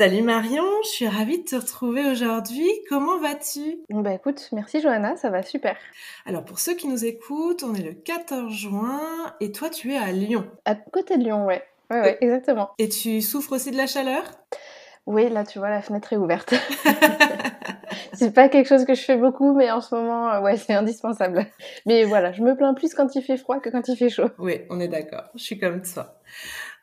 Salut Marion, je suis ravie de te retrouver aujourd'hui. Comment vas-tu? Bah écoute, merci Johanna, ça va super. Alors pour ceux qui nous écoutent, on est le 14 juin et toi tu es à Lyon. À côté de Lyon, ouais. Ouais, ouais, exactement. Et tu souffres aussi de la chaleur? Oui, là tu vois, la fenêtre est ouverte. c'est pas quelque chose que je fais beaucoup, mais en ce moment, euh, ouais, c'est indispensable. Mais voilà, je me plains plus quand il fait froid que quand il fait chaud. Oui, on est d'accord. Je suis comme toi.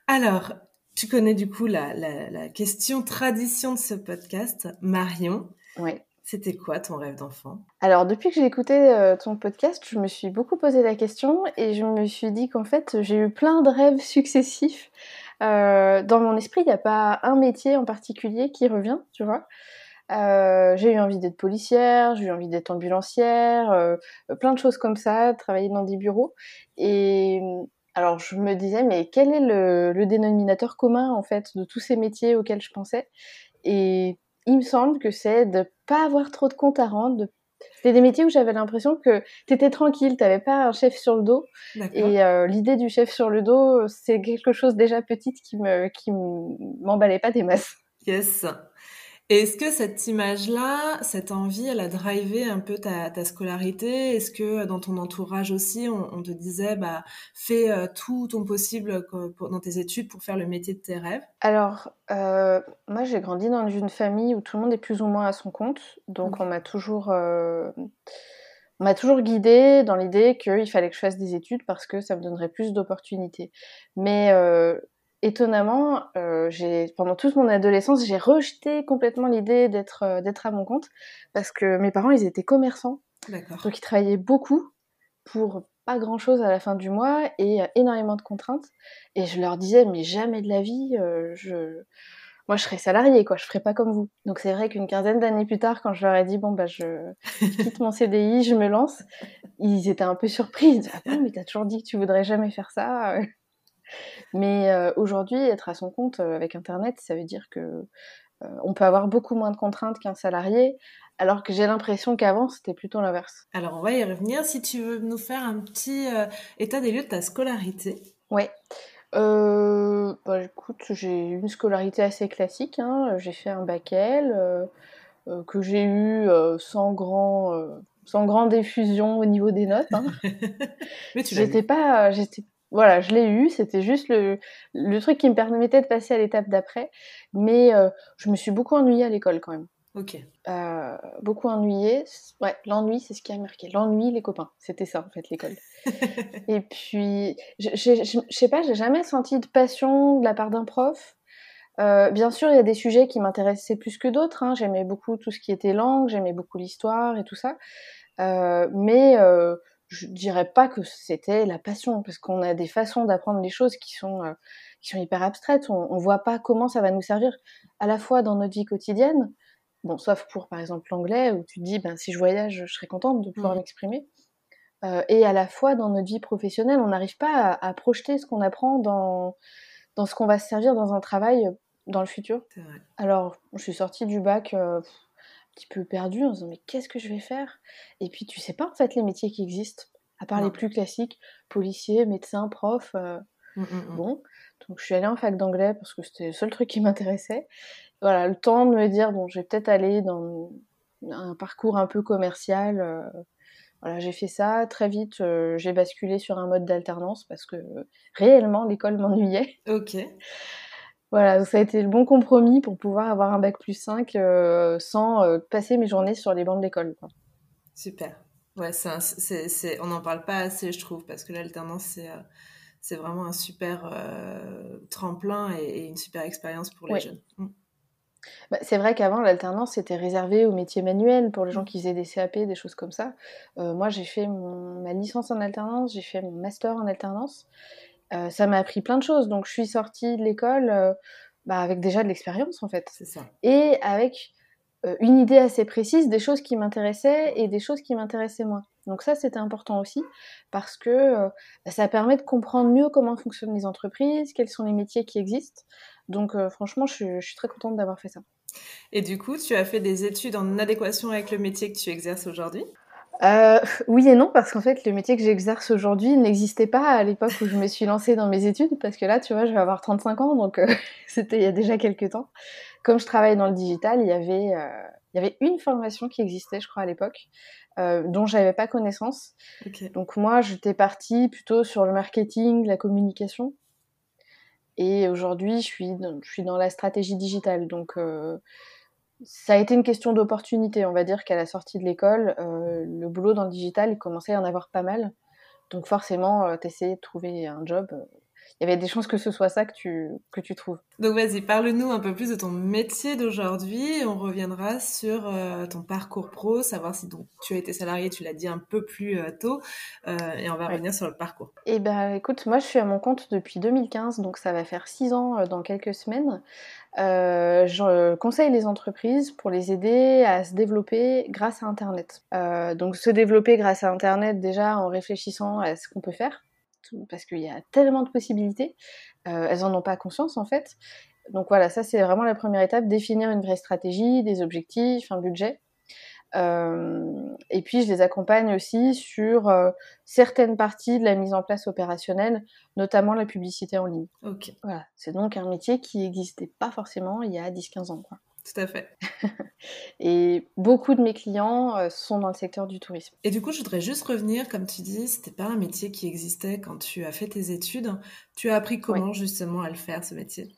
Alors, tu connais du coup la, la, la question tradition de ce podcast, Marion. Oui. C'était quoi ton rêve d'enfant? Alors, depuis que j'ai écouté euh, ton podcast, je me suis beaucoup posé la question et je me suis dit qu'en fait, j'ai eu plein de rêves successifs. Euh, dans mon esprit, il n'y a pas un métier en particulier qui revient, tu vois. Euh, j'ai eu envie d'être policière, j'ai eu envie d'être ambulancière, plein de choses comme ça, travailler dans des bureaux. Et alors je me disais, mais quel est le, le, dénominateur commun en fait de tous ces métiers auxquels je pensais? Et il me semble que c'est de pas avoir trop de comptes à rendre. De... C'était des métiers où j'avais l'impression que t'étais tranquille, t'avais pas un chef sur le dos. Et euh, l'idée du chef sur le dos, c'est quelque chose déjà petite qui me qui m'emballait pas des masses. Yes. Est-ce que cette image-là, cette envie, elle a drivé un peu ta, ta scolarité? Est-ce que dans ton entourage aussi, on, on te disait, bah, fais euh, tout ton possible pour, dans tes études pour faire le métier de tes rêves? Alors, euh, moi, j'ai grandi dans une famille où tout le monde est plus ou moins à son compte, donc mmh. on m'a toujours, euh, on m'a toujours guidée dans l'idée qu'il fallait que je fasse des études parce que ça me donnerait plus d'opportunités. Mais euh, étonnamment, euh, j'ai pendant toute mon adolescence, j'ai rejeté complètement l'idée d'être euh, d'être à mon compte parce que mes parents, ils étaient commerçants. Donc ils travaillaient beaucoup pour pas grand chose à la fin du mois et euh, énormément de contraintes. Et je leur disais mais jamais de la vie, euh, je moi je serais salarié quoi, je ferais pas comme vous. Donc c'est vrai qu'une quinzaine d'années plus tard, quand je leur ai dit bon bah je, je quitte mon CDI, je me lance, ils étaient un peu surpris. Ils disaient ah mais t'as toujours dit que tu voudrais jamais faire ça. Mais euh, aujourd'hui, être à son compte euh, avec Internet, ça veut dire que euh, on peut avoir beaucoup moins de contraintes qu'un salarié, alors que j'ai l'impression qu'avant, c'était plutôt l'inverse. Alors, on va y revenir. Si tu veux nous faire un petit euh, état des lieux de ta scolarité. Euh, bah, écoute, j'ai une scolarité assez classique. Hein. J'ai fait un bac L que j'ai eu sans grand sans grande effusion au niveau des notes. Hein. Mais tu j'étais pas, j'étais voilà, je l'ai eu, c'était juste le, le truc qui me permettait de passer à l'étape d'après. Mais euh, je me suis beaucoup ennuyée à l'école quand même. Ok. Euh, beaucoup ennuyée. Ouais, l'ennui, c'est ce qui a marqué. L'ennui, les copains. C'était ça, en fait, l'école. Et puis, je, sais pas, j'ai jamais senti de passion de la part d'un prof. Euh, bien sûr, il y a des sujets qui m'intéressaient plus que d'autres. Hein. J'aimais beaucoup tout ce qui était langue, j'aimais beaucoup l'histoire et tout ça. Mais je dirais pas que c'était la passion, parce qu'on a des façons d'apprendre les choses qui sont, euh, qui sont hyper abstraites. On, on voit pas comment ça va nous servir à la fois dans notre vie quotidienne, bon, sauf pour par exemple l'anglais, où tu te dis, ben, si je voyage, je serais contente de pouvoir mmh. m'exprimer. Euh, et à la fois dans notre vie professionnelle, on n'arrive pas à, à, projeter ce qu'on apprend dans, dans ce qu'on va se servir dans un travail dans le futur. Alors, je suis sortie du bac. Euh, petit peu perdu en se disant mais qu'est-ce que je vais faire? Et puis tu sais pas en fait les métiers qui existent, à part non. les plus classiques, policier, médecin, prof. Euh, mmh, mmh. Bon, donc je suis allée en fac d'anglais parce que c'était le seul truc qui m'intéressait. Voilà, le temps de me dire bon, je vais peut-être aller dans un parcours un peu commercial. Euh, voilà, j'ai fait ça très vite. Euh, j'ai basculé sur un mode d'alternance parce que réellement l'école m'ennuyait. Ok. Voilà, ça a été le bon compromis pour pouvoir avoir un bac plus 5 euh, sans euh, passer mes journées sur les bancs de l'école. Super. Ouais, c'est, c'est, c'est, on n'en parle pas assez, je trouve, parce que l'alternance, c'est, euh, c'est vraiment un super tremplin et, une super expérience pour les jeunes. Mm. Bah, c'est vrai qu'avant, l'alternance c'était réservé aux métiers manuels, pour les gens qui faisaient des CAP, des choses comme ça. moi, j'ai fait ma licence en alternance, j'ai fait mon master en alternance. Ça m'a appris plein de choses. Donc, je suis sortie de l'école bah, avec déjà de l'expérience, en fait. C'est ça. Et avec une idée assez précise des choses qui m'intéressaient et des choses qui m'intéressaient moins. Donc ça, c'était important aussi parce que ça permet de comprendre mieux comment fonctionnent les entreprises, quels sont les métiers qui existent. Donc franchement, je suis, très contente d'avoir fait ça. Et du coup, tu as fait des études en adéquation avec le métier que tu exerces aujourd'hui? Oui et non, parce qu'en fait, le métier que j'exerce aujourd'hui n'existait pas à l'époque où je me suis lancée dans mes études, parce que là, tu vois, je vais avoir 35 ans, donc c'était il y a déjà quelques temps comme je travaille dans le digital, il y avait, euh, il y avait une formation qui existait, je crois, à l'époque, euh, dont j'avais pas connaissance. Donc moi, j'étais partie plutôt sur le marketing, la communication. Et aujourd'hui, je suis, dans, je suis dans la stratégie digitale. Donc euh, ça a été une question d'opportunité. On va dire qu'à la sortie de l'école, le boulot dans le digital, il commençait à en avoir pas mal. Donc forcément, tu essayais de trouver un job il y avait des chances que ce soit ça que tu, que tu trouves. Donc vas-y, parle-nous un peu plus de ton métier d'aujourd'hui. On reviendra sur euh, ton parcours pro, savoir si donc, tu as été salarié, tu l'as dit un peu plus euh, tôt, euh, et on va revenir sur le parcours. Eh ben écoute, moi je suis à mon compte depuis 2015, donc ça va faire six ans dans quelques semaines. Je conseille les entreprises pour les aider à se développer grâce à Internet. donc se développer grâce à Internet déjà en réfléchissant à ce qu'on peut faire parce qu'il y a tellement de possibilités. Euh, elles n'en ont pas conscience en fait. Donc voilà, ça c'est vraiment la première étape, définir une vraie stratégie, des objectifs, un budget. Euh, et puis je les accompagne aussi sur euh, certaines parties de la mise en place opérationnelle, notamment la publicité en ligne. Ok. Voilà, c'est donc un métier qui n'existait pas forcément il y a 10-15 ans. Quoi. Tout à fait. et beaucoup de mes clients euh, sont dans le secteur du tourisme. Et du coup, je voudrais juste revenir, comme tu dis, c'était pas un métier qui existait quand tu as fait tes études. Tu as appris comment justement à le faire, ce métier?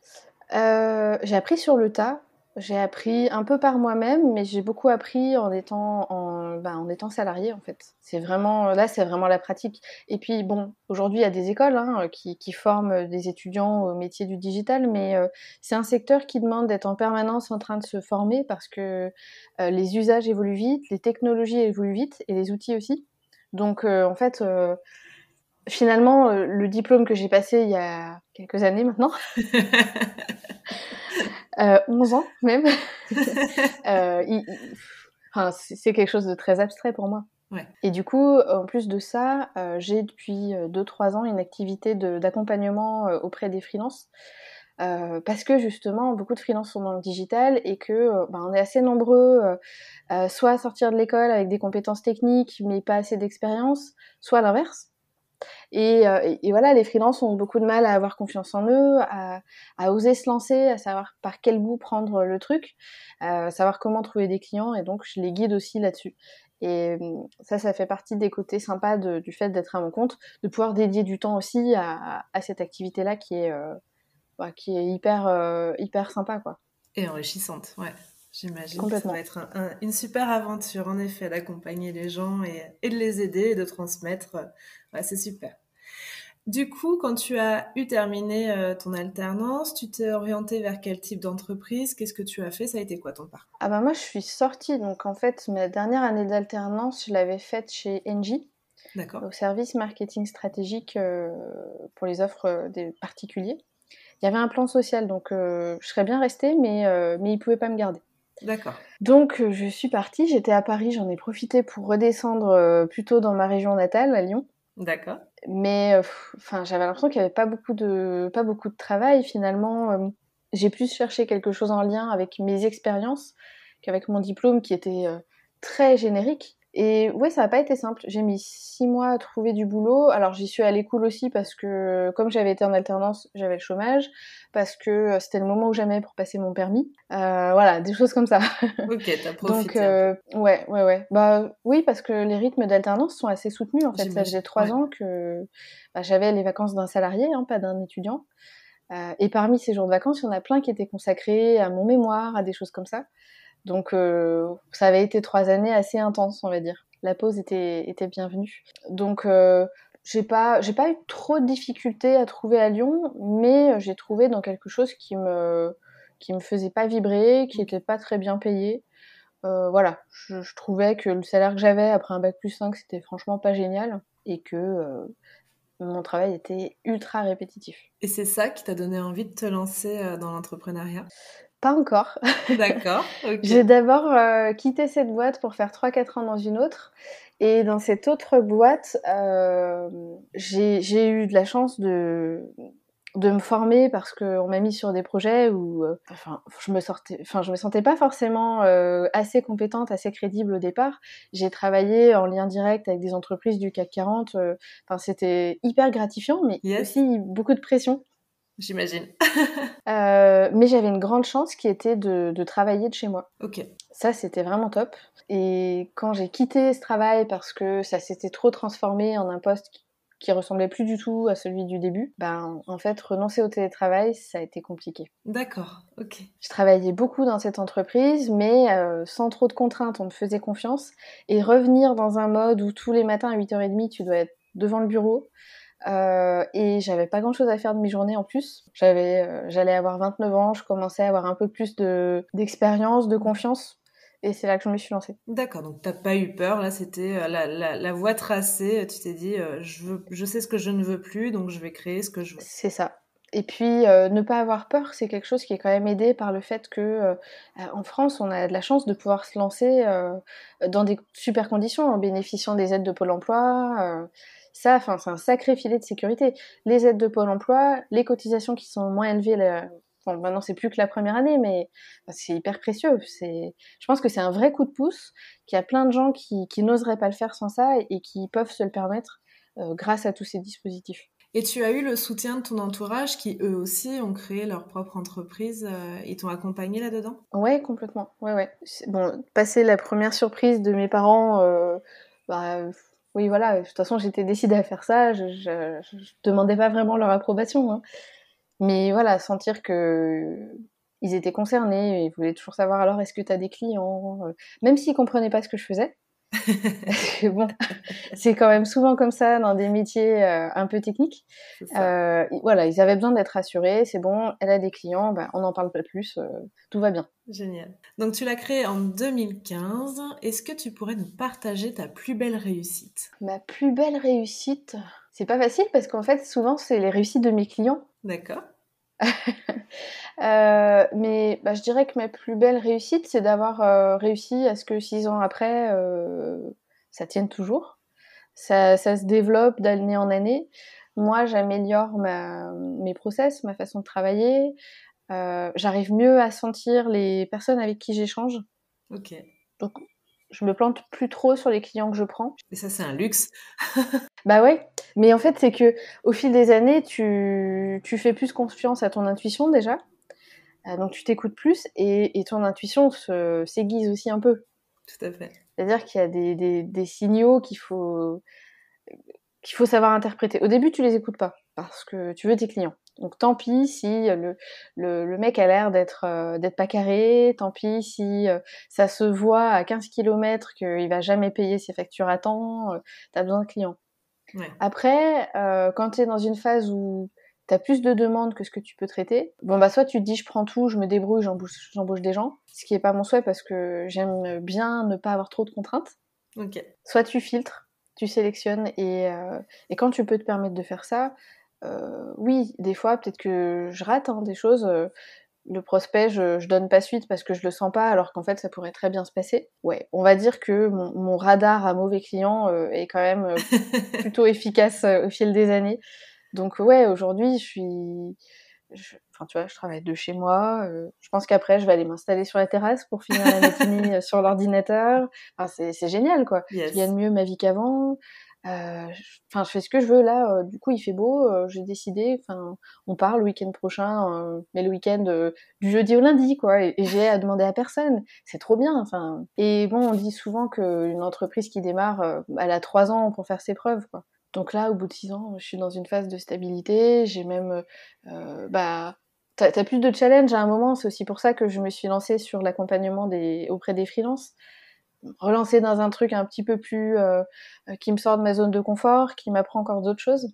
Euh, J'ai appris sur le tas. J'ai appris un peu par moi-même, mais j'ai beaucoup appris en étant en, ben, en étant salarié en fait. C'est vraiment là, c'est vraiment la pratique. Et puis bon, aujourd'hui il y a des écoles hein, qui, qui, forment des étudiants au métier du digital, mais euh, c'est un secteur qui demande d'être en permanence en train de se former parce que euh, les usages évoluent vite, les technologies évoluent vite et les outils aussi. Donc euh, en fait finalement, le diplôme que j'ai passé il y a quelques années maintenant, 11 euh, ans même. euh, enfin, c'est quelque chose de très abstrait pour moi. Ouais. Et du coup, en plus de ça, euh, j'ai depuis 2-3 ans une activité d'accompagnement auprès des freelances. Euh, parce que justement, beaucoup de freelances sont dans le digital et que ben, on est assez nombreux, soit à sortir de l'école avec des compétences techniques mais pas assez d'expérience, soit l'inverse. Euh, et, voilà, les freelances ont beaucoup de mal à avoir confiance en eux, à, oser se lancer, à savoir par quel bout prendre le truc, à savoir comment trouver des clients. Et donc, je les guide aussi là-dessus. Et euh, ça, ça fait partie des côtés sympas du fait d'être à mon compte, de pouvoir dédier du temps aussi à, cette activité-là qui est, euh, bah, qui est hyper, euh, hyper sympa, quoi. Et enrichissante, ouais. J'imagine que ça va être une super aventure, en effet, d'accompagner les gens et, et, de les aider et de transmettre. Ouais, c'est super. Du coup, quand tu as eu terminé euh, ton alternance, tu t'es orienté vers quel type d'entreprise? Qu'est-ce que tu as fait? Ça a été quoi ton parcours? Ah bah moi, je suis sortie. Donc en fait, ma dernière année d'alternance, je l'avais faite chez Engie. D'accord. Au service marketing stratégique euh, pour les offres euh, des particuliers. Il y avait un plan social, donc je serais bien restée, mais, mais ils ne pouvaient pas me garder. D'accord. Donc je suis partie, j'étais à Paris, j'en ai profité pour redescendre plutôt dans ma région natale, à Lyon. D'accord. Mais enfin, j'avais l'impression qu'il n'y avait pas beaucoup de pas beaucoup de travail finalement. j'ai plus cherché quelque chose en lien avec mes expériences qu'avec mon diplôme qui était très générique. Et ouais, ça n'a pas été simple. J'ai mis six mois à trouver du boulot. Alors j'y suis allée cool aussi parce que comme j'avais été en alternance, j'avais le chômage, parce que euh, c'était le moment où jamais pour passer mon permis. Euh, voilà, des choses comme ça. Ok, t'as profité. Donc euh, ouais, ouais, ouais. Bah oui, parce que les rythmes d'alternance sont assez soutenus en fait. Ça faisait trois ans que bah, j'avais les vacances d'un salarié, hein, pas d'un étudiant. Euh, et parmi ces jours de vacances, il y en a plein qui étaient consacrés à mon mémoire, à des choses comme ça. Donc euh, ça avait été trois années assez intenses, on va dire. La pause était, était bienvenue. Donc euh, j'ai pas, j'ai pas eu trop de difficultés à trouver à Lyon, mais j'ai trouvé dans quelque chose qui me, qui me faisait pas vibrer, qui était pas très bien payé. Euh, voilà, je, je, trouvais que le salaire que j'avais après un bac plus 5, c'était franchement pas génial et que euh, mon travail était ultra répétitif. Et c'est ça qui t'a donné envie de te lancer dans l'entrepreneuriat? Pas encore. D'accord. Okay. J'ai d'abord euh, quitté cette boîte pour faire 3-4 ans dans une autre. Et dans cette autre boîte, euh, j'ai eu de la chance de, de me former parce qu'on m'a mis sur des projets où euh, enfin je me sortais enfin je me sentais pas forcément assez compétente assez crédible au départ j'ai travaillé en lien direct avec des entreprises du CAC 40 euh, enfin c'était hyper gratifiant mais yes. aussi beaucoup de pression j'imagine euh, mais j'avais une grande chance qui était de, de travailler de chez moi ok ça c'était vraiment top et quand j'ai quitté ce travail parce que ça s'était trop transformé en un poste qui qui ressemblait plus du tout à celui du début, ben en fait renoncer au télétravail ça a été compliqué. D'accord, ok. Je travaillais beaucoup dans cette entreprise, mais euh, sans trop de contraintes, on me faisait confiance et revenir dans un mode où tous les matins à 8h30 tu dois être devant le bureau. Euh, et j'avais pas grand chose à faire de mes journées en plus. J'avais, euh, j'allais avoir 29 ans, je commençais à avoir un peu plus de d'expérience, de confiance et c'est là que je me suis lancée. D'accord, donc t'as pas eu peur, là c'était euh, la, la, la, voie tracée, tu t'es dit euh, je, veux, je sais ce que je ne veux plus, donc je vais créer ce que je veux. C'est ça. Et puis euh, ne pas avoir peur, c'est quelque chose qui est quand même aidé par le fait que euh, en France, on a de la chance de pouvoir se lancer euh, dans des super conditions en bénéficiant des aides de Pôle Emploi. ça, enfin, c'est un sacré filet de sécurité. Les aides de Pôle Emploi, les cotisations qui sont moins élevées Bon, maintenant c'est plus que la première année, mais c'est hyper précieux. C'est, je pense que c'est un vrai coup de pouce, qu'il y a plein de gens qui, qui n'oseraient pas le faire sans ça et qui peuvent se le permettre euh, grâce à tous ces dispositifs. Et tu as eu le soutien de ton entourage qui eux aussi ont créé leur propre entreprise euh, et t'ont accompagné là-dedans? Ouais, complètement. Ouais, ouais. Bon, passer la première surprise de mes parents, euh, bah, oui, voilà. De toute façon, j'étais décidée à faire ça. Je, je demandais pas vraiment leur approbation. Hein. Mais voilà, sentir que ils étaient concernés, ils voulaient toujours savoir alors est-ce que tu as des clients, même s'ils comprenaient pas ce que je faisais. bon, c'est quand même souvent comme ça dans des métiers euh, un peu techniques. Euh, voilà, ils avaient besoin d'être rassurés. C'est bon, elle a des clients, ben, on n'en parle pas plus, euh, tout va bien. Génial. Donc tu l'as créé en 2015. Est-ce que tu pourrais nous partager ta plus belle réussite? Ma plus belle réussite, c'est pas facile parce qu'en fait souvent c'est les réussites de mes clients. D'accord. euh, mais bah, je dirais que ma plus belle réussite, c'est d'avoir euh, réussi à ce que six ans après, euh, ça tienne toujours. Ça, ça se développe d'année en année. Moi, j'améliore mes process, ma façon de travailler. J'arrive mieux à sentir les personnes avec qui j'échange. Ok. Donc, je me plante plus trop sur les clients que je prends. Et ça, c'est un luxe. bah ouais. Mais en fait, c'est que au fil des années, tu, tu fais plus confiance à ton intuition déjà. Euh, donc tu t'écoutes plus et, et, ton intuition s'aiguise aussi un peu. Tout à fait. C'est-à-dire qu'il y a des, des, des signaux qu'il faut qu'il faut savoir interpréter. Au début, tu les écoutes pas parce que tu veux tes clients. Donc tant pis si le, le, le mec a l'air d'être euh, d'être pas carré, tant pis si euh, ça se voit à 15 km qu'il va jamais payer ses factures à temps, euh, t'as besoin de clients. Ouais. Après, euh, quand tu es dans une phase où tu as plus de demandes que ce que tu peux traiter, bon bah soit tu te dis je prends tout, je me débrouille, j'embauche, j'embauche des gens, ce qui est pas mon souhait parce que j'aime bien ne pas avoir trop de contraintes. Ok. Soit tu filtres, tu sélectionnes et, euh, et quand tu peux te permettre de faire ça, euh, oui, des fois peut-être que je rate hein, des choses. Le prospect, je, je, donne pas suite parce que je le sens pas, alors qu'en fait ça pourrait très bien se passer. Ouais, on va dire que mon, mon radar à mauvais clients euh, est quand même euh, plutôt efficace euh, au fil des années. Donc ouais, aujourd'hui je suis, je, enfin tu vois, je travaille de chez moi. euh, je pense qu'après je vais aller m'installer sur la terrasse pour finir la matinée sur l'ordinateur. Enfin c'est génial quoi. Yes. Je gagne mieux ma vie qu'avant. Enfin, euh, je fais ce que je veux là. Euh, du coup, il fait beau. Euh, J'ai décidé. Enfin, on part le week-end prochain, mais le week-end du jeudi au lundi, quoi. Et, j'ai à demander à personne. C'est trop bien. Enfin, et bon, on dit souvent qu'une entreprise qui démarre, elle a trois ans pour faire ses preuves, quoi. Donc là, au bout de six ans, je suis dans une phase de stabilité. J'ai même, bah, t'as as plus de challenge à un moment. C'est aussi pour ça que je me suis lancée sur l'accompagnement auprès des freelances relancer dans un truc un petit peu plus qui me sort de ma zone de confort, qui m'apprend encore d'autres choses.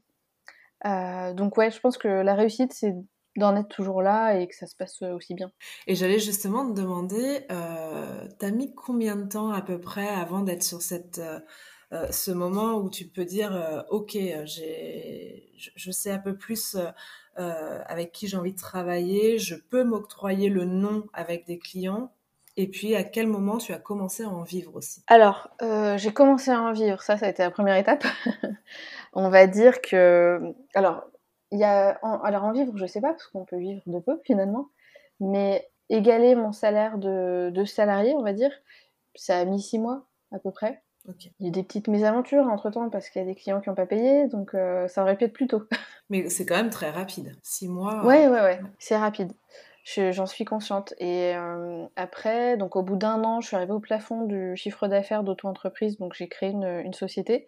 donc ouais, je pense que la réussite, c'est d'en être toujours là et que ça se passe aussi bien. Et j'allais justement te demander, euh, t'as mis combien de temps à peu près avant d'être sur cette, euh, euh, ce moment où tu peux dire, euh, ok, j'ai, je, sais un peu plus avec qui j'ai envie de travailler, je peux m'octroyer le nom avec des clients. Et puis, à quel moment tu as commencé à en vivre aussi? Alors, j'ai commencé à en vivre, ça, ça a été la première étape. On va dire que... Alors, il y a, alors en vivre, je sais pas, parce qu'on peut vivre de peu finalement, mais égaler mon salaire de, de salarié, on va dire, ça a mis six mois à peu près. Il y a des petites mésaventures entre temps parce qu'il y a des clients qui n'ont pas payé, donc euh, ça aurait pu être plus tôt. Mais c'est quand même très rapide. Six mois. Ouais, ouais, ouais, c'est rapide. J'en suis consciente. Et euh, après, donc au bout d'un an, je suis arrivée au plafond du chiffre d'affaires d'auto-entreprise, donc j'ai créé une, société.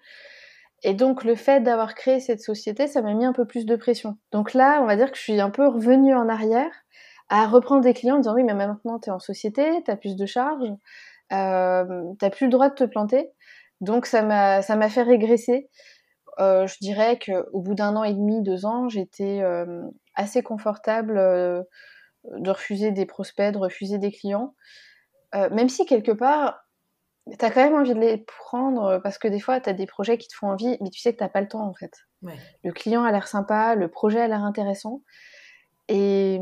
Et donc le fait d'avoir créé cette société, ça m'a mis un peu plus de pression. Donc là, on va dire que je suis un peu revenue en arrière à reprendre des clients en disant oui, mais maintenant tu es en société, tu as plus de charges, euh, t'as plus le droit de te planter. Donc ça m'a fait régresser. Euh, je dirais qu'au bout d'un an et demi, deux ans, j'étais assez confortable de refuser des prospects, de refuser des clients. Euh, même si quelque part, T'as quand même envie de les prendre euh, parce que des fois, t'as des projets qui te font envie, mais tu sais que t'as pas le temps en fait. Le client a l'air sympa, le projet a l'air intéressant. Et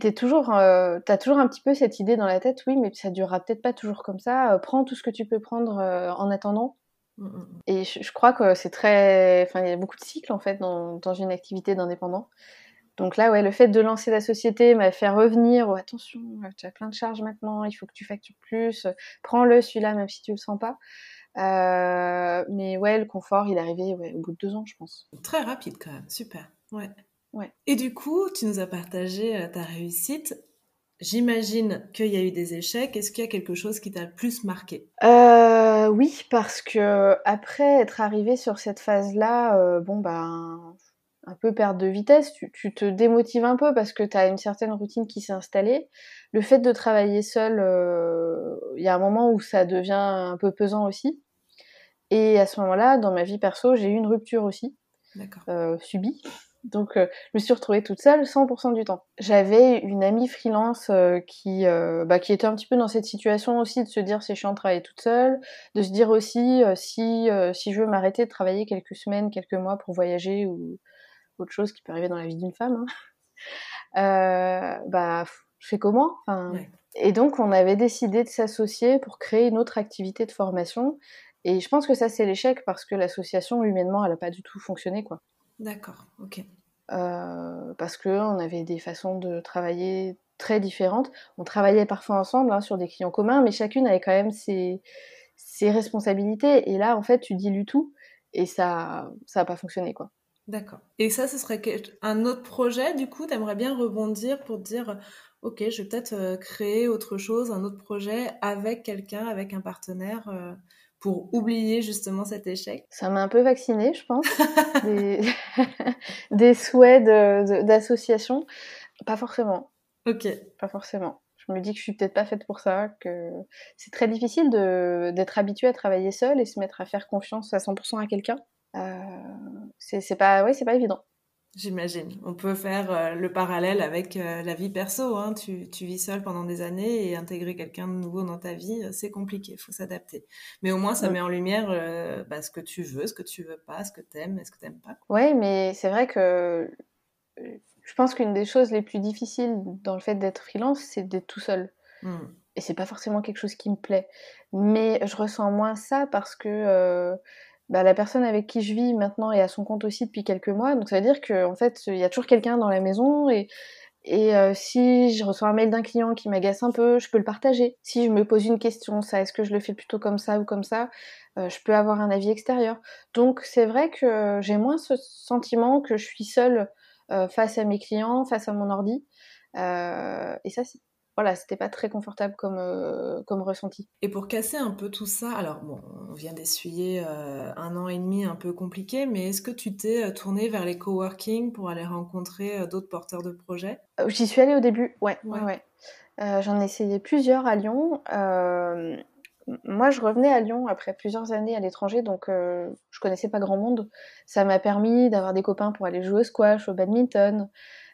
t'as toujours, euh, as toujours un petit peu cette idée dans la tête, oui, mais ça durera peut-être pas toujours comme ça. Prends tout ce que tu peux prendre en attendant. Mm, mm, mm. Et je, crois que c'est très. Enfin, il y a beaucoup de cycles en fait dans, dans une activité d'indépendant. Donc là, ouais, le fait de lancer la société m'a fait revenir. Oh, attention, tu as plein de charges maintenant, il faut que tu factures plus. Prends-le celui-là, même si tu le sens pas. Euh, mais ouais, le confort, il est arrivé au bout de deux ans, je pense. Très rapide quand même, super. Ouais. Ouais. Et du coup, tu nous as partagé euh, ta réussite. J'imagine qu'il y a eu des échecs. Est-ce qu'il y a quelque chose qui t'a le plus marqué? Euh, Oui, parce que après être arrivé sur cette phase-là, bon ben un peu perte de vitesse, tu, te démotives un peu parce que tu as une certaine routine qui s'est installée. Le fait de travailler seul, euh, il y a un moment où ça devient un peu pesant aussi. Et à ce moment-là, dans ma vie perso, j'ai eu une rupture aussi, euh, subie. Donc, euh, je me suis retrouvée toute seule 100% du temps. J'avais une amie freelance qui, bah, qui était un petit peu dans cette situation aussi de se dire c'est chiant de travailler toute seule, de se dire aussi si, si je veux m'arrêter de travailler quelques semaines, quelques mois pour voyager ou, autre chose qui peut arriver dans la vie d'une femme, hein. euh, bah, je fais comment? Et donc, on avait décidé de s'associer pour créer une autre activité de formation. Et je pense que ça, c'est l'échec parce que l'association, humainement, elle n'a pas du tout fonctionné, quoi. D'accord, ok. Euh, parce qu'on avait des façons de travailler très différentes. On travaillait parfois ensemble hein, sur des clients communs, mais chacune avait quand même ses, ses responsabilités. Et là, en fait, tu dilues tout et ça ça n'a pas fonctionné, quoi. D'accord. Et ça, ce serait un autre projet, du coup, tu aimerais bien rebondir pour dire, ok, je vais peut-être euh, créer autre chose, un autre projet avec quelqu'un, avec un partenaire, euh, pour oublier justement cet échec? Ça m'a un peu vacciné, je pense. des... souhaits d'association. Pas forcément. Ok. Pas forcément. Je me dis que je suis peut-être pas faite pour ça, que c'est très difficile d'être habitué à travailler seul et se mettre à faire confiance à 100% à quelqu'un. Euh, c'est pas, oui, c'est pas évident. J'imagine. On peut faire euh, le parallèle avec euh, la vie perso. Hein. Tu, tu, vis seul pendant des années et intégrer quelqu'un de nouveau dans ta vie, c'est compliqué. Il faut s'adapter. Mais au moins, ça met en lumière bah, ce que tu veux, ce que tu veux pas, ce que tu aimes et ce que tu n'aimes pas. Oui, mais c'est vrai que je pense qu'une des choses les plus difficiles dans le fait d'être freelance, c'est d'être tout seul. Hmm. Et c'est pas forcément quelque chose qui me plaît. Mais je ressens moins ça parce que bah, la personne avec qui je vis maintenant est à son compte aussi depuis quelques mois. Donc ça veut dire qu'en en fait, il y a toujours quelqu'un dans la maison et, euh, si je reçois un mail d'un client qui m'agace un peu, je peux le partager. Si je me pose une question, ça, est-ce que je le fais plutôt comme ça ou comme ça, euh, je peux avoir un avis extérieur. Donc c'est vrai que j'ai moins ce sentiment que je suis seule euh, face à mes clients, face à mon ordi. et ça, c'est voilà, c'était pas très confortable comme, euh, comme ressenti. Et pour casser un peu tout ça, alors bon, on vient d'essuyer euh, un an et demi un peu compliqué, mais est-ce que tu t'es euh, tourné vers les coworking pour aller rencontrer d'autres porteurs de projets? J'y suis allée au début, ouais, ouais, ouais. J'en ai essayé plusieurs à Lyon. moi, je revenais à Lyon après plusieurs années à l'étranger, donc euh, je connaissais pas grand monde. Ça m'a permis d'avoir des copains pour aller jouer au squash, au badminton,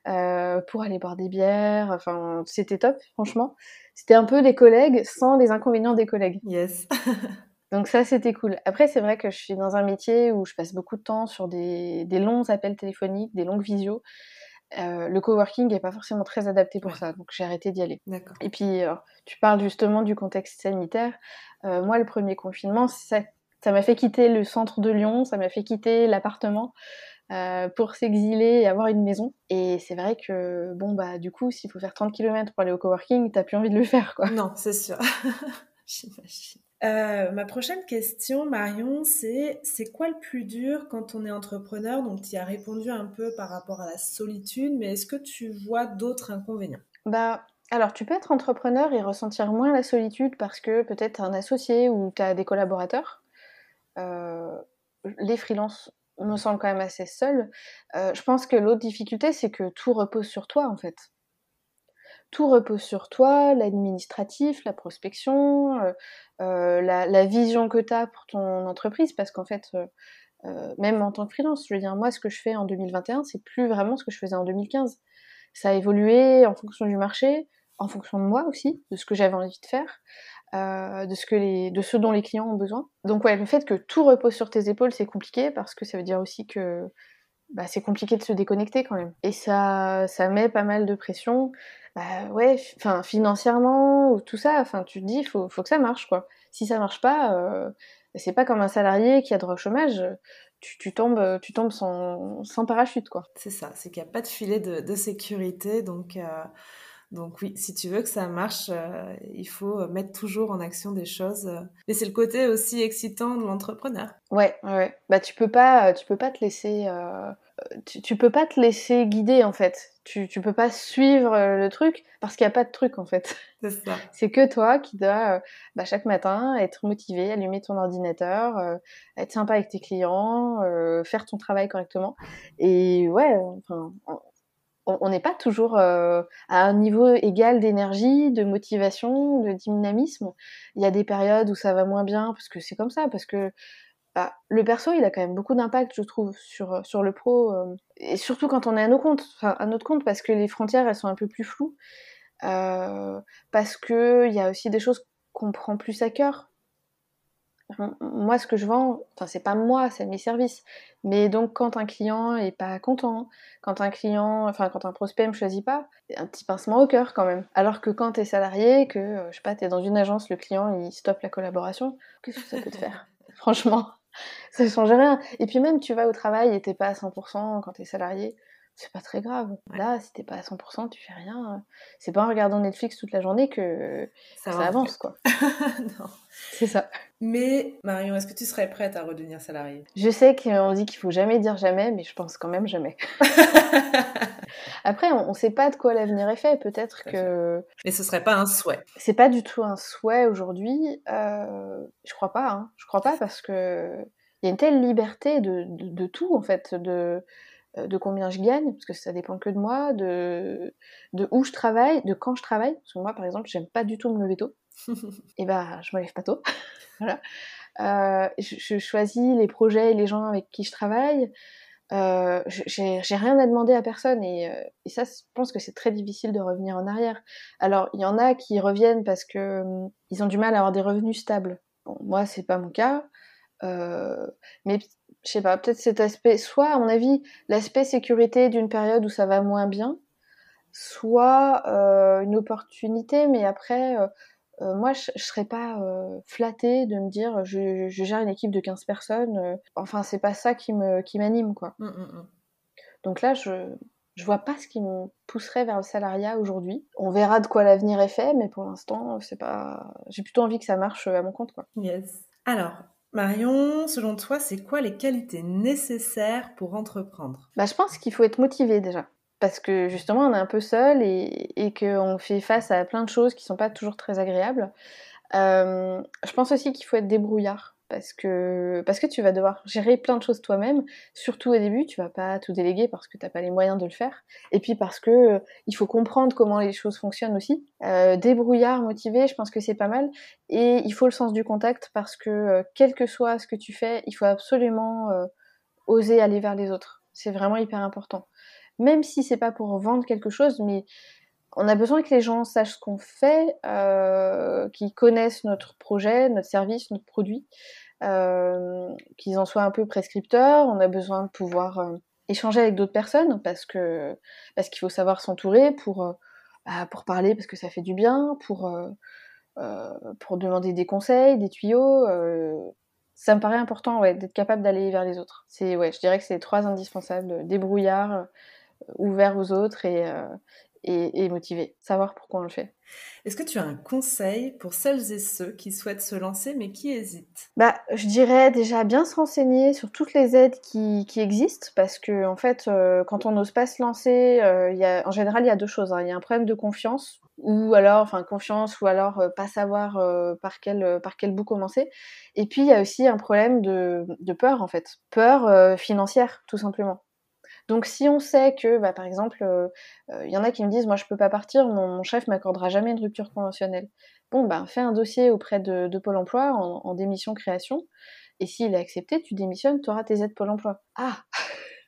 euh, pour aller boire des bières. Enfin, c'était top, franchement. C'était un peu des collègues sans les inconvénients des collègues. Yes. donc ça, c'était cool. Après, c'est vrai que je suis dans un métier où je passe beaucoup de temps sur des, des longs appels téléphoniques, des longues visios. Euh, le coworking n'est pas forcément très adapté pour ça, donc j'ai arrêté d'y aller. Et puis, euh, tu parles justement du contexte sanitaire. Euh, moi, le premier confinement, ça m'a fait quitter le centre de Lyon, ça m'a fait quitter l'appartement pour s'exiler et avoir une maison. Et c'est vrai que, bon, bah, du coup, s'il faut faire 30 km pour aller au coworking, t'as plus envie de le faire, quoi. Non, c'est sûr. J'imagine. Euh, ma prochaine question, Marion, c'est c'est quoi le plus dur quand on est entrepreneur? Donc, tu as répondu un peu par rapport à la solitude, mais est-ce que tu vois d'autres inconvénients? Bah, alors, tu peux être entrepreneur et ressentir moins la solitude parce que peut-être un associé ou tu as des collaborateurs. Euh, les freelances me semblent quand même assez seuls. Euh, je pense que l'autre difficulté, c'est que tout repose sur toi, en fait tout repose sur toi, l'administratif, la prospection, euh, euh, la, vision que tu as pour ton entreprise, parce qu'en fait, même en tant que freelance, je veux dire, moi, ce que je fais en 2021, c'est plus vraiment ce que je faisais en 2015. Ça a évolué en fonction du marché, en fonction de moi aussi, de ce que j'avais envie de faire, de, ce que les, de ce dont les clients ont besoin. Donc ouais, le fait que tout repose sur tes épaules, c'est compliqué, parce que ça veut dire aussi que bah, c'est compliqué de se déconnecter quand même. Et ça, ça met pas mal de pression bah ouais, financièrement ou tout ça, enfin tu te dis faut faut que ça marche quoi. Si ça marche pas, euh, c'est pas comme un salarié qui a droit au chômage, tu, tu tombes tu tombes sans, sans parachute quoi. C'est ça, c'est qu'il n'y a pas de filet de, de sécurité donc euh, donc oui, si tu veux que ça marche, euh, il faut mettre toujours en action des choses. Mais c'est le côté aussi excitant de l'entrepreneur. Ouais, ouais. Bah tu peux pas, tu peux pas te laisser, euh, tu, tu, peux pas te laisser guider en fait. Tu, tu peux pas suivre euh, le truc parce qu'il y a pas de truc en fait. C'est ça. c'est que toi qui dois bah, chaque matin être motivé, allumer ton ordinateur, être sympa avec tes clients, faire ton travail correctement. Et ouais, enfin on n'est pas toujours euh, à un niveau égal d'énergie, de motivation, de dynamisme. Il y a des périodes où ça va moins bien parce que c'est comme ça, parce que bah, le perso, il a quand même beaucoup d'impact, je trouve, sur, sur le pro, euh, et surtout quand on est à nos comptes, à notre compte, parce que les frontières, elles sont un peu plus floues, euh, parce que il y a aussi des choses qu'on prend plus à cœur moi, ce que je vends, enfin, c'est pas moi, c'est mes services. Mais donc, quand un client est pas content, quand un client, enfin, quand un prospect me choisit pas, un petit pincement au cœur quand même. Alors que quand t'es salarié, que, euh, je sais pas, t'es dans une agence, le client, il stoppe la collaboration, qu'est-ce que ça peut te faire? Franchement, ça change rien. Et puis même, tu vas au travail et t'es pas à 100% quand t'es salarié c'est pas très grave. Là, si t'es pas à 100%, tu fais rien. C'est pas en regardant Netflix toute la journée que ça, avance, quoi. non. C'est ça. Mais Marion, est-ce que tu serais prête à redevenir salariée? Je sais qu'on dit qu'il faut jamais dire jamais, mais je pense quand même jamais. Après, on, sait pas de quoi l'avenir est fait. Peut-être que. Mais ce serait pas un souhait. C'est pas du tout un souhait aujourd'hui. Euh, je crois pas. Hein. Je crois pas parce que il y a une telle liberté de, de, de tout en fait. De de combien je gagne, parce que ça dépend que de moi, de, de où je travaille, de quand je travaille. Parce que moi, par exemple, j'aime pas du tout me lever tôt. et ben, je me lève pas tôt. voilà. Euh, je, choisis les projets et les gens avec qui je travaille. Euh, j'ai rien à demander à personne et, euh, et ça, je pense que c'est très difficile de revenir en arrière. Alors, il y en a qui reviennent parce que hum, ils ont du mal à avoir des revenus stables. Bon, moi, c'est pas mon cas. Euh, mais je sais pas, peut-être cet aspect, soit à mon avis, l'aspect sécurité d'une période où ça va moins bien, soit euh, une opportunité, mais après, euh, euh, moi, je, je, serais pas flattée de me dire je, je, gère une équipe de 15 personnes. enfin, c'est pas ça qui me qui m'anime, quoi. Mmh, mmh, mmh. Donc là, je je vois pas ce qui me pousserait vers le salariat aujourd'hui. On verra de quoi l'avenir est fait, mais pour l'instant, c'est pas. J'ai plutôt envie que ça marche à mon compte, quoi. Yes. Alors, Marion, selon toi, c'est quoi les qualités nécessaires pour entreprendre? Bah, Je pense qu'il faut être motivé déjà. Parce que justement, on est un peu seul et, qu'on fait face à plein de choses qui sont pas toujours très agréables. Euh, je pense aussi qu'il faut être débrouillard. Parce que, parce tu vas devoir gérer plein de choses toi-même, surtout au début, tu vas pas tout déléguer parce que t'as pas les moyens de le faire, et puis parce que euh, il faut comprendre comment les choses fonctionnent aussi. Euh, débrouillard, motivé, je pense que c'est pas mal, et il faut le sens du contact parce que euh, quel que soit ce que tu fais, il faut absolument oser aller vers les autres. C'est vraiment hyper important. Même si c'est pas pour vendre quelque chose, mais on a besoin que les gens sachent ce qu'on fait, euh, qu'ils connaissent notre projet, notre service, notre produit, euh, qu'ils en soient un peu prescripteurs. On a besoin de pouvoir euh, échanger avec d'autres personnes parce que parce qu'il faut savoir s'entourer pour bah, pour parler parce que ça fait du bien, pour pour demander des conseils, des tuyaux. ça me paraît important d'être capable d'aller vers les autres. C'est ouais, je dirais que c'est les trois indispensables débrouillard, ouvert aux autres et, et, et motivé, savoir pourquoi on le fait. Est-ce que tu as un conseil pour celles et ceux qui souhaitent se lancer mais qui hésitent? Bah, je dirais déjà bien se renseigner sur toutes les aides qui, qui existent parce que en fait, euh, quand on n'ose pas se lancer, euh, y a, en général, il y a deux choses. Hein. Il y a un problème de confiance ou alors, enfin, confiance ou alors euh, pas savoir euh, par quel par quel bout commencer. Et puis il y a aussi un problème de, de peur en fait, peur euh, financière tout simplement. Donc si on sait que, bah, par exemple, il euh, euh, y en a qui me disent, moi je peux pas partir, mon, mon chef m'accordera jamais une rupture conventionnelle. Bon, bah, fais un dossier auprès de, de Pôle Emploi en, en démission création, et s'il est accepté, tu démissionnes, tu auras tes aides Pôle Emploi. Ah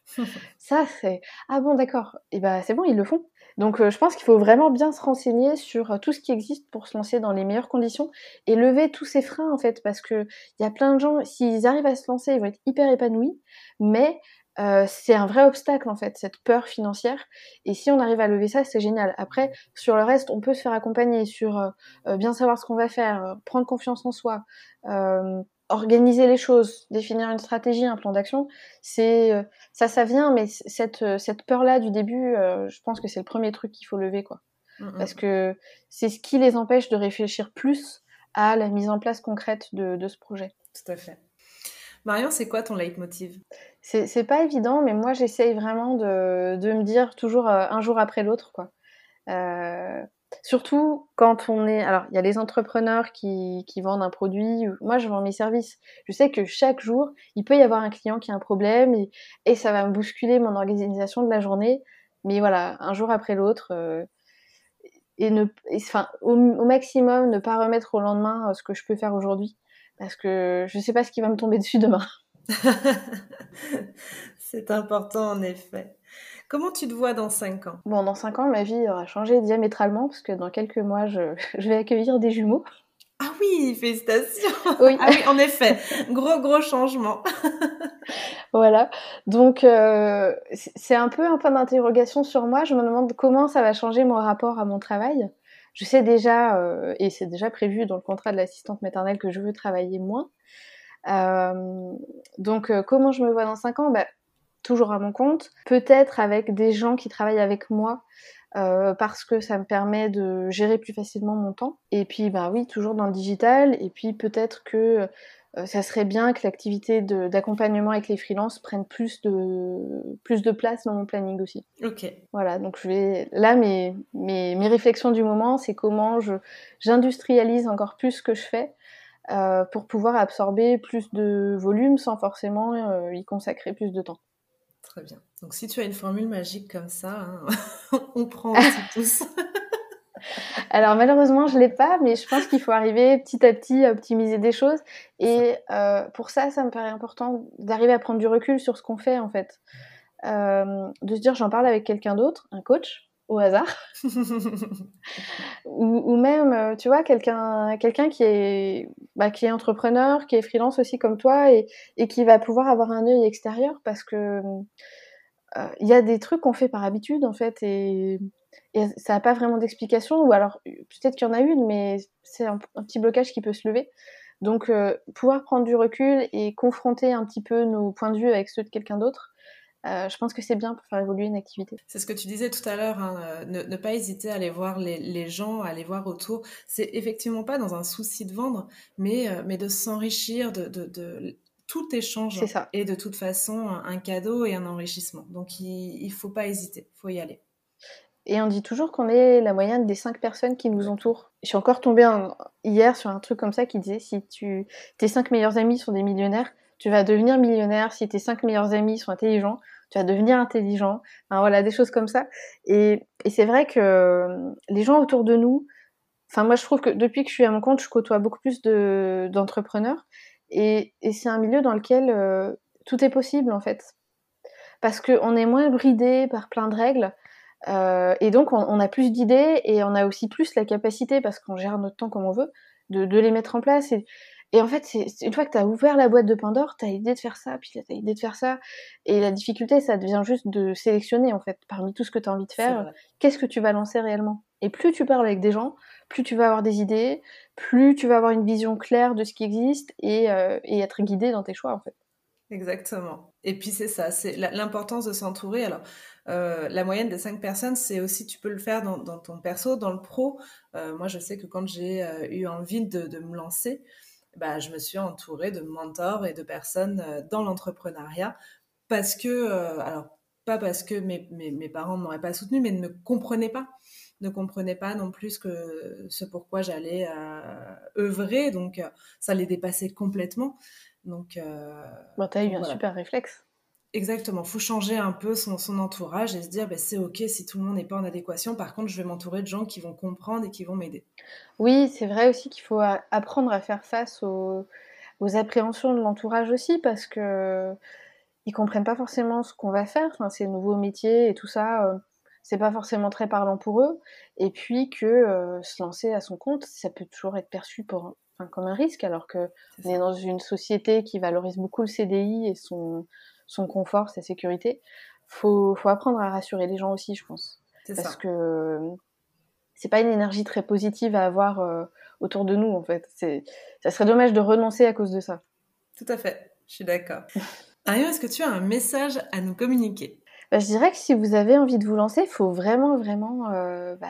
Ça c'est... Ah bon d'accord, et bah c'est bon, ils le font. Donc euh, je pense qu'il faut vraiment bien se renseigner sur tout ce qui existe pour se lancer dans les meilleures conditions et lever tous ces freins en fait, parce que il y a plein de gens, s'ils arrivent à se lancer, ils vont être hyper épanouis, mais euh, c'est un vrai obstacle en fait, cette peur financière. Et si on arrive à lever ça, c'est génial. Après, sur le reste, on peut se faire accompagner sur euh, bien savoir ce qu'on va faire, euh, prendre confiance en soi, euh, organiser les choses, définir une stratégie, un plan d'action. C'est euh, ça, ça vient, mais cette cette peur là du début, je pense que c'est le premier truc qu'il faut lever quoi, mm -hmm. parce que c'est ce qui les empêche de réfléchir plus à la mise en place concrète de, de ce projet. Tout à fait. Marion, c'est quoi ton leitmotiv? C'est pas évident, mais moi j'essaye vraiment de, de, me dire toujours euh, un jour après l'autre, quoi. Euh, surtout quand on est. Alors, il y a les entrepreneurs qui, qui, vendent un produit. Moi, je vends mes services. Je sais que chaque jour, il peut y avoir un client qui a un problème et, ça va me bousculer mon organisation de la journée. Mais voilà, un jour après l'autre. Euh, et ne, enfin, au, maximum, ne pas remettre au lendemain ce que je peux faire aujourd'hui parce que je ne sais pas ce qui va me tomber dessus demain. c'est important en effet. Comment tu te vois dans 5 ans? Bon, dans 5 ans, ma vie aura changé diamétralement parce que dans quelques mois, je, je vais accueillir des jumeaux. Ah oui, félicitations Oui, ah oui en effet, gros gros changement. voilà, donc euh, c'est un peu un point d'interrogation sur moi. Je me demande comment ça va changer mon rapport à mon travail je sais déjà, euh, et c'est déjà prévu dans le contrat de l'assistante maternelle que je veux travailler moins. Euh, donc euh, comment je me vois dans 5 ans? Bah, Toujours à mon compte, peut-être avec des gens qui travaillent avec moi, parce que ça me permet de gérer plus facilement mon temps. Et puis bah oui, toujours dans le digital, et puis peut-être que ça serait bien que l'activité d'accompagnement avec les freelances prenne plus de, plus de place dans mon planning aussi. Ok. Voilà, donc je vais. Là, mes, mes, mes réflexions du moment, c'est comment j'industrialise encore plus ce que je fais euh, pour pouvoir absorber plus de volume sans forcément euh, y consacrer plus de temps. Très bien. Donc si tu as une formule magique comme ça, hein, on prend aussi tous. Alors malheureusement, je l'ai pas, mais je pense qu'il faut arriver petit à petit à optimiser des choses. Et euh, pour ça, ça me paraît important d'arriver à prendre du recul sur ce qu'on fait en fait. Euh, de se dire, j'en parle avec quelqu'un d'autre, un coach, au hasard, ou, ou, même, euh, tu vois, quelqu'un, quelqu'un qui est, bah, qui est entrepreneur, qui est freelance aussi comme toi, et, et qui va pouvoir avoir un œil extérieur, parce que il euh, y a des trucs qu'on fait par habitude en fait, et et ça n'a pas vraiment d'explication, ou alors peut-être qu'il y en a une, mais c'est un, un, petit blocage qui peut se lever. Donc euh, pouvoir prendre du recul et confronter un petit peu nos points de vue avec ceux de quelqu'un d'autre, euh, je pense que c'est bien pour faire évoluer une activité. C'est ce que tu disais tout à l'heure, hein, euh, ne, ne, pas hésiter à aller voir les, les, gens, à aller voir autour. C'est effectivement pas dans un souci de vendre, mais, euh, mais de s'enrichir, de, de, de, tout échange ça. et de toute façon un cadeau et un enrichissement. Donc il, il faut pas hésiter, faut y aller. Et on dit toujours qu'on est la moyenne des cinq personnes qui nous entourent. Je suis encore tombée hier sur un truc comme ça qui disait si tes cinq meilleurs amis sont des millionnaires, tu vas devenir millionnaire. Si tes cinq meilleurs amis sont intelligents, tu vas devenir intelligent. Voilà, des choses comme ça. Et, c'est vrai que euh, les gens autour de nous, enfin moi je trouve que depuis que je suis à mon compte, je côtoie beaucoup plus de d'entrepreneurs. Et, et c'est un milieu dans lequel euh, tout est possible en fait. Parce qu'on est moins bridé par plein de règles. Euh, et donc, on, a plus d'idées et on a aussi plus la capacité, parce qu'on gère notre temps comme on veut, de, de les mettre en place. Et, et en fait, c'est une fois que tu as ouvert la boîte de Pandore, tu as l'idée de faire ça, puis tu as l'idée de faire ça. Et la difficulté, ça devient juste de sélectionner, en fait, parmi tout ce que tu as envie de faire, qu'est-ce que tu vas lancer réellement. Et plus tu parles avec des gens, plus tu vas avoir des idées, plus tu vas avoir une vision claire de ce qui existe et, euh, et être guidé dans tes choix, en fait. Exactement. Et puis c'est ça, c'est l'importance de s'entourer. Alors, euh, la moyenne des cinq personnes, c'est aussi, tu peux le faire dans, dans, ton perso, dans le pro. Euh, moi, je sais que quand j'ai euh, eu envie de, de, me lancer, bah, je me suis entourée de mentors et de personnes dans l'entrepreneuriat parce que, alors, pas parce que mes, mes, mes parents ne m'auraient pas soutenu, mais ne me comprenaient pas ne comprenaient pas non plus que ce pourquoi j'allais euh, œuvrer, donc ça les dépassait complètement. Donc, euh, bon, tu as eu un super réflexe. Exactement, faut changer un peu son, son entourage et se dire bah, c'est ok si tout le monde n'est pas en adéquation. Par contre, je vais m'entourer de gens qui vont comprendre et qui vont m'aider. Oui, c'est vrai aussi qu'il faut apprendre à faire face aux, aux appréhensions de l'entourage aussi parce que ils comprennent pas forcément ce qu'on va faire. Enfin, ces nouveaux métiers et tout ça, euh, c'est pas forcément très parlant pour eux. Et puis que euh, se lancer à son compte, ça peut toujours être perçu pour comme un risque, alors que on est dans une société qui valorise beaucoup le CDI et son, son confort, sa sécurité. Faut, faut apprendre à rassurer les gens aussi, je pense. Parce ça. que c'est pas une énergie très positive à avoir euh, autour de nous, en fait. Ça serait dommage de renoncer à cause de ça. Tout à fait, je suis d'accord. Ariane, est-ce que tu as un message à nous communiquer? Bah, je dirais que si vous avez envie de vous lancer, il faut vraiment, vraiment euh, bah,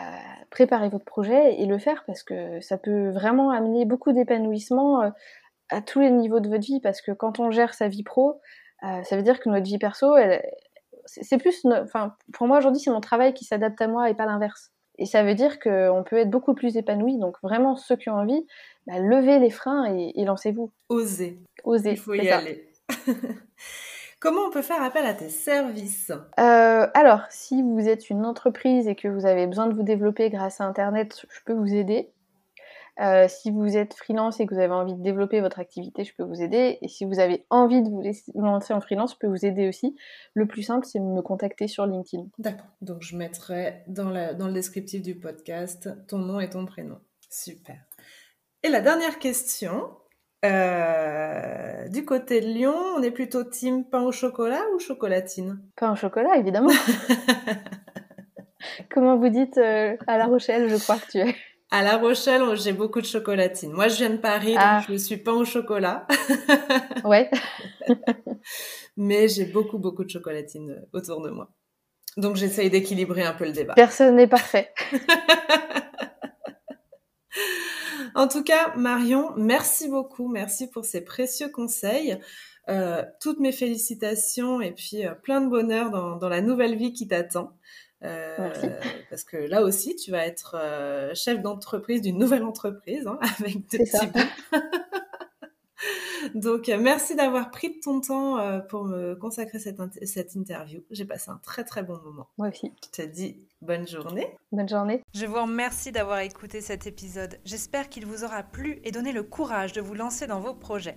préparer votre projet et le faire parce que ça peut vraiment amener beaucoup d'épanouissement euh, à tous les niveaux de votre vie. Parce que quand on gère sa vie pro, euh, ça veut dire que notre vie perso, c'est plus, enfin, pour moi aujourd'hui, c'est mon travail qui s'adapte à moi et pas l'inverse. Et ça veut dire qu'on peut être beaucoup plus épanoui. Donc vraiment, ceux qui ont envie, bah, levez les freins et, et lancez-vous. Osez. Osez. Il faut y ça. aller. Comment on peut faire appel à tes services? Euh, Alors, si vous êtes une entreprise et que vous avez besoin de vous développer grâce à Internet, je peux vous aider. Euh, si vous êtes freelance et que vous avez envie de développer votre activité, je peux vous aider. Et si vous avez envie de vous, lancer en freelance, je peux vous aider aussi. Le plus simple, c'est de me contacter sur LinkedIn. D'accord. Donc, je mettrai dans, la, dans le descriptif du podcast ton nom et ton prénom. Super. Et la dernière question, euh, du côté de Lyon, on est plutôt team pain au chocolat ou chocolatine? Pain au chocolat, évidemment. Comment vous dites euh, à La Rochelle, je crois que tu es À La Rochelle, j'ai beaucoup de chocolatine. Moi, je viens de Paris, ah. donc je suis pain au chocolat. ouais. Mais j'ai beaucoup, beaucoup de chocolatine autour de moi. Donc, j'essaye d'équilibrer un peu le débat. Personne n'est parfait. En tout cas, Marion, merci beaucoup. Merci pour ces précieux conseils. Euh, toutes mes félicitations et puis euh, plein de bonheur dans, dans, la nouvelle vie qui t'attend. Euh, parce que là aussi, tu vas être euh, chef d'entreprise d'une nouvelle entreprise hein, avec deux petits bouts. Donc, euh, merci d'avoir pris de ton temps euh, pour me consacrer cette, cette interview. J'ai passé un très très bon moment. Moi aussi. Je te dis bonne journée. Bonne journée. Je vous remercie d'avoir écouté cet épisode. J'espère qu'il vous aura plu et donné le courage de vous lancer dans vos projets.